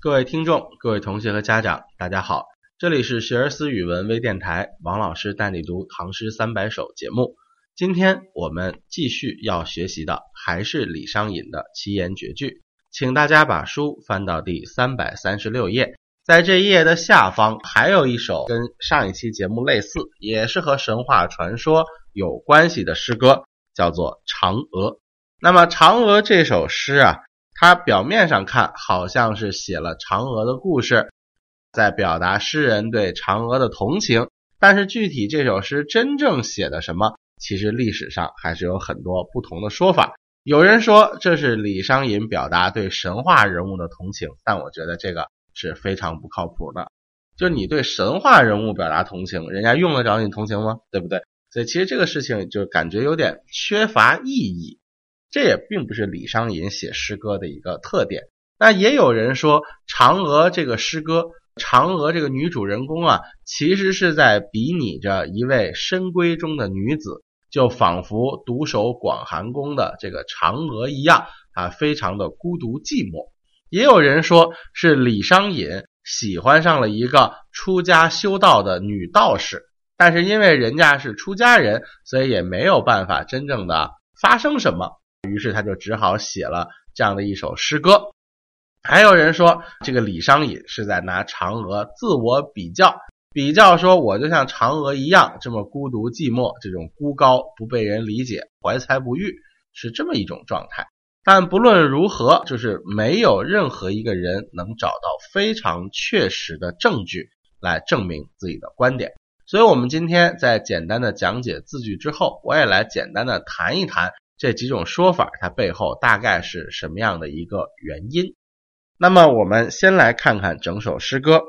各位听众、各位同学和家长，大家好，这里是学而思语文微电台，王老师带你读唐诗三百首节目。今天我们继续要学习的还是李商隐的七言绝句，请大家把书翻到第三百三十六页，在这一页的下方还有一首跟上一期节目类似，也是和神话传说有关系的诗歌，叫做《嫦娥》。那么《嫦娥》这首诗啊。它表面上看好像是写了嫦娥的故事，在表达诗人对嫦娥的同情，但是具体这首诗真正写的什么，其实历史上还是有很多不同的说法。有人说这是李商隐表达对神话人物的同情，但我觉得这个是非常不靠谱的。就你对神话人物表达同情，人家用得着你同情吗？对不对？所以其实这个事情就感觉有点缺乏意义。这也并不是李商隐写诗歌的一个特点。那也有人说，嫦娥这个诗歌，嫦娥这个女主人公啊，其实是在比拟着一位深闺中的女子，就仿佛独守广寒宫的这个嫦娥一样啊，非常的孤独寂寞。也有人说是李商隐喜欢上了一个出家修道的女道士，但是因为人家是出家人，所以也没有办法真正的发生什么。于是他就只好写了这样的一首诗歌。还有人说，这个李商隐是在拿嫦娥自我比较，比较说我就像嫦娥一样这么孤独寂寞，这种孤高不被人理解，怀才不遇，是这么一种状态。但不论如何，就是没有任何一个人能找到非常确实的证据来证明自己的观点。所以，我们今天在简单的讲解字句之后，我也来简单的谈一谈。这几种说法，它背后大概是什么样的一个原因？那么，我们先来看看整首诗歌：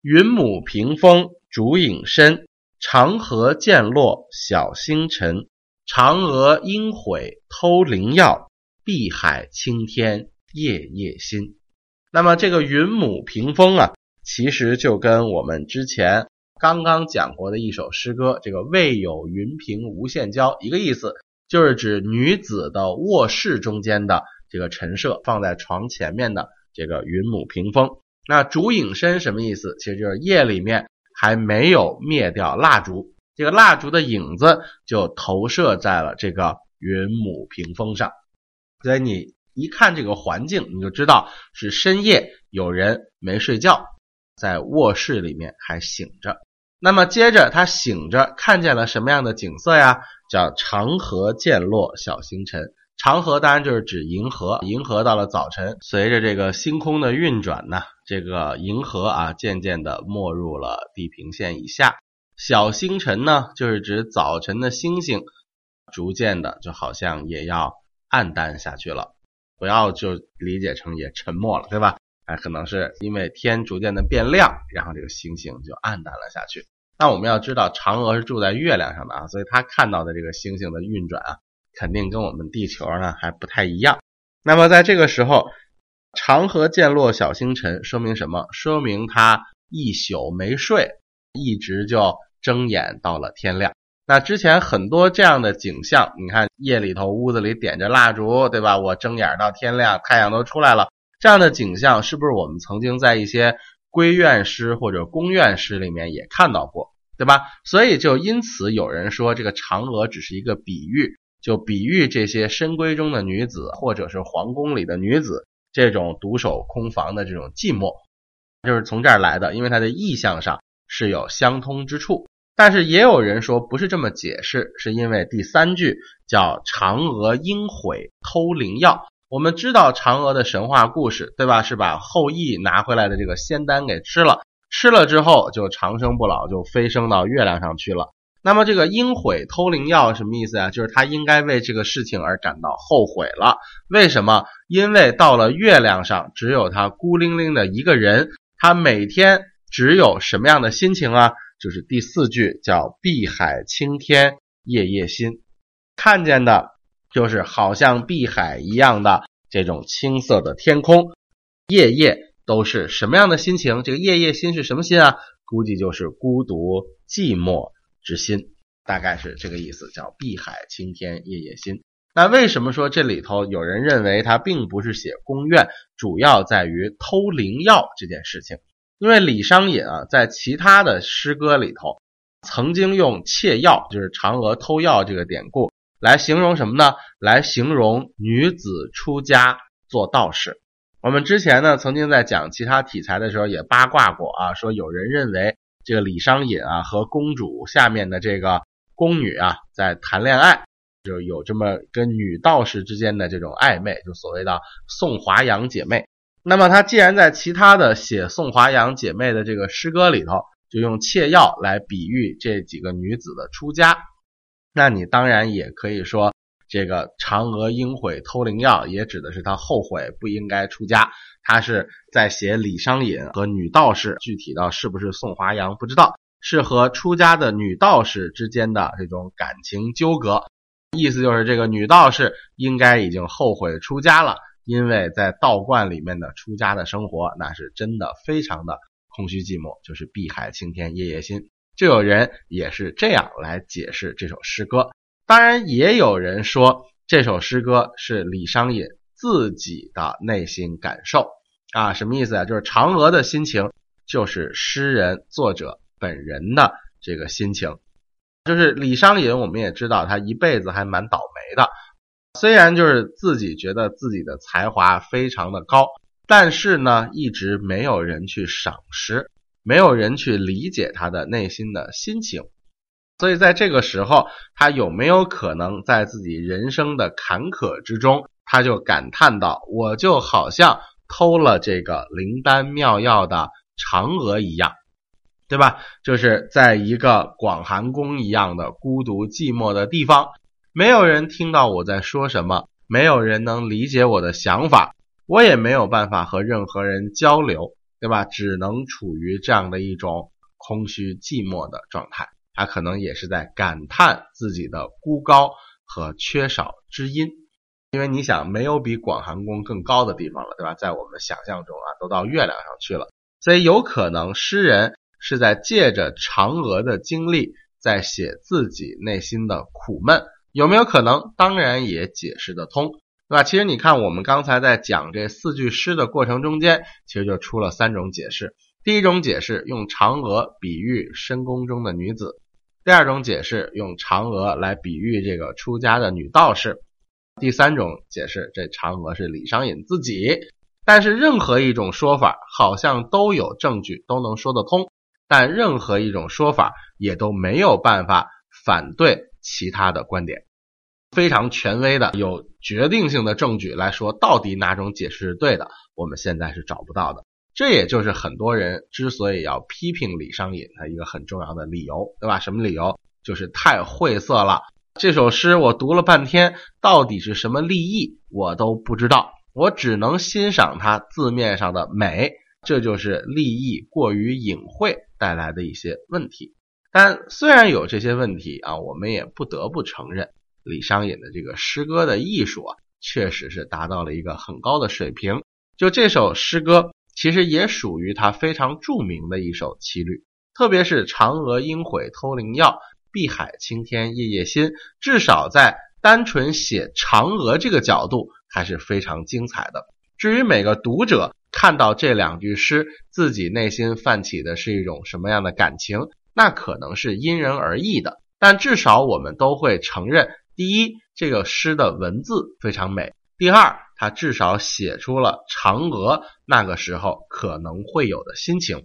云母屏风烛影深，长河渐落晓星沉。嫦娥应悔偷灵药，碧海青天夜夜心。那么，这个云母屏风啊，其实就跟我们之前刚刚讲过的一首诗歌《这个未有云屏无限娇》一个意思。就是指女子的卧室中间的这个陈设，放在床前面的这个云母屏风。那烛影深什么意思？其实就是夜里面还没有灭掉蜡烛，这个蜡烛的影子就投射在了这个云母屏风上。所以你一看这个环境，你就知道是深夜有人没睡觉，在卧室里面还醒着。那么接着他醒着，看见了什么样的景色呀？叫长河渐落晓星沉。长河当然就是指银河，银河到了早晨，随着这个星空的运转呢，这个银河啊渐渐的没入了地平线以下。小星辰呢，就是指早晨的星星，逐渐的就好像也要暗淡下去了。不要就理解成也沉默了，对吧？哎，可能是因为天逐渐的变亮，然后这个星星就暗淡了下去。那我们要知道，嫦娥是住在月亮上的啊，所以她看到的这个星星的运转啊，肯定跟我们地球呢还不太一样。那么在这个时候，长河渐落晓星沉，说明什么？说明他一宿没睡，一直就睁眼到了天亮。那之前很多这样的景象，你看夜里头屋子里点着蜡烛，对吧？我睁眼到天亮，太阳都出来了。这样的景象是不是我们曾经在一些闺怨诗或者宫怨诗里面也看到过，对吧？所以就因此有人说这个嫦娥只是一个比喻，就比喻这些深闺中的女子或者是皇宫里的女子这种独守空房的这种寂寞，就是从这儿来的，因为它的意象上是有相通之处。但是也有人说不是这么解释，是因为第三句叫嫦娥应悔偷灵药。我们知道嫦娥的神话故事，对吧？是把后羿拿回来的这个仙丹给吃了，吃了之后就长生不老，就飞升到月亮上去了。那么这个应悔偷灵药什么意思啊？就是他应该为这个事情而感到后悔了。为什么？因为到了月亮上，只有他孤零零的一个人，他每天只有什么样的心情啊？就是第四句叫碧海青天夜夜心，看见的。就是好像碧海一样的这种青色的天空，夜夜都是什么样的心情？这个夜夜心是什么心啊？估计就是孤独寂寞之心，大概是这个意思，叫碧海青天夜夜心。那为什么说这里头有人认为他并不是写宫怨，主要在于偷灵药这件事情？因为李商隐啊，在其他的诗歌里头，曾经用窃药，就是嫦娥偷药这个典故来形容什么呢？来形容女子出家做道士。我们之前呢，曾经在讲其他题材的时候也八卦过啊，说有人认为这个李商隐啊和公主下面的这个宫女啊在谈恋爱。就有这么跟女道士之间的这种暧昧，就所谓的宋华阳姐妹。那么他既然在其他的写宋华阳姐妹的这个诗歌里头，就用妾药来比喻这几个女子的出家，那你当然也可以说，这个嫦娥应悔偷灵药，也指的是她后悔不应该出家。他是在写李商隐和女道士，具体到是不是宋华阳不知道，是和出家的女道士之间的这种感情纠葛。意思就是，这个女道士应该已经后悔出家了，因为在道观里面的出家的生活，那是真的非常的空虚寂寞，就是碧海青天夜夜心。就有人也是这样来解释这首诗歌。当然，也有人说这首诗歌是李商隐自己的内心感受啊，什么意思啊？就是嫦娥的心情，就是诗人作者本人的这个心情。就是李商隐，我们也知道他一辈子还蛮倒霉的。虽然就是自己觉得自己的才华非常的高，但是呢，一直没有人去赏识，没有人去理解他的内心的心情。所以在这个时候，他有没有可能在自己人生的坎坷之中，他就感叹道：“我就好像偷了这个灵丹妙药的嫦娥一样。”对吧？就是在一个广寒宫一样的孤独寂寞的地方，没有人听到我在说什么，没有人能理解我的想法，我也没有办法和任何人交流，对吧？只能处于这样的一种空虚寂寞的状态。他可能也是在感叹自己的孤高和缺少知音，因为你想，没有比广寒宫更高的地方了，对吧？在我们想象中啊，都到月亮上去了，所以有可能诗人。是在借着嫦娥的经历，在写自己内心的苦闷，有没有可能？当然也解释得通，对吧？其实你看，我们刚才在讲这四句诗的过程中间，其实就出了三种解释。第一种解释用嫦娥比喻深宫中的女子；第二种解释用嫦娥来比喻这个出家的女道士；第三种解释，这嫦娥是李商隐自己。但是任何一种说法，好像都有证据，都能说得通。但任何一种说法也都没有办法反对其他的观点，非常权威的、有决定性的证据来说，到底哪种解释是对的，我们现在是找不到的。这也就是很多人之所以要批评李商隐的一个很重要的理由，对吧？什么理由？就是太晦涩了。这首诗我读了半天，到底是什么立意，我都不知道，我只能欣赏它字面上的美。这就是立意过于隐晦带来的一些问题，但虽然有这些问题啊，我们也不得不承认，李商隐的这个诗歌的艺术啊，确实是达到了一个很高的水平。就这首诗歌，其实也属于他非常著名的一首七律，特别是“嫦娥应悔偷灵药，碧海青天夜夜心”，至少在单纯写嫦娥这个角度，还是非常精彩的。至于每个读者，看到这两句诗，自己内心泛起的是一种什么样的感情？那可能是因人而异的。但至少我们都会承认：第一，这个诗的文字非常美；第二，它至少写出了嫦娥那个时候可能会有的心情；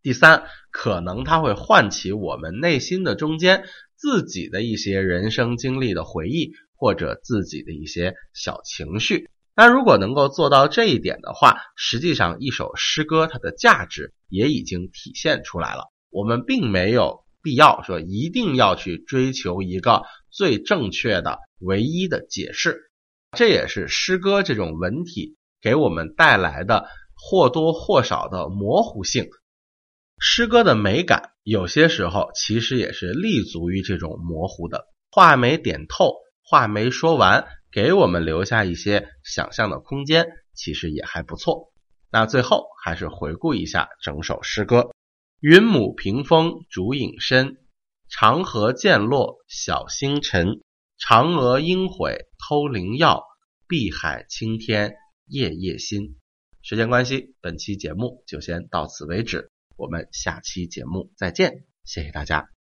第三，可能它会唤起我们内心的中间自己的一些人生经历的回忆，或者自己的一些小情绪。那如果能够做到这一点的话，实际上一首诗歌它的价值也已经体现出来了。我们并没有必要说一定要去追求一个最正确的、唯一的解释，这也是诗歌这种文体给我们带来的或多或少的模糊性。诗歌的美感有些时候其实也是立足于这种模糊的，话没点透，话没说完。给我们留下一些想象的空间，其实也还不错。那最后还是回顾一下整首诗歌：云母屏风烛影深，长河渐落晓星沉。嫦娥应悔偷灵药，碧海青天夜夜心。时间关系，本期节目就先到此为止，我们下期节目再见，谢谢大家。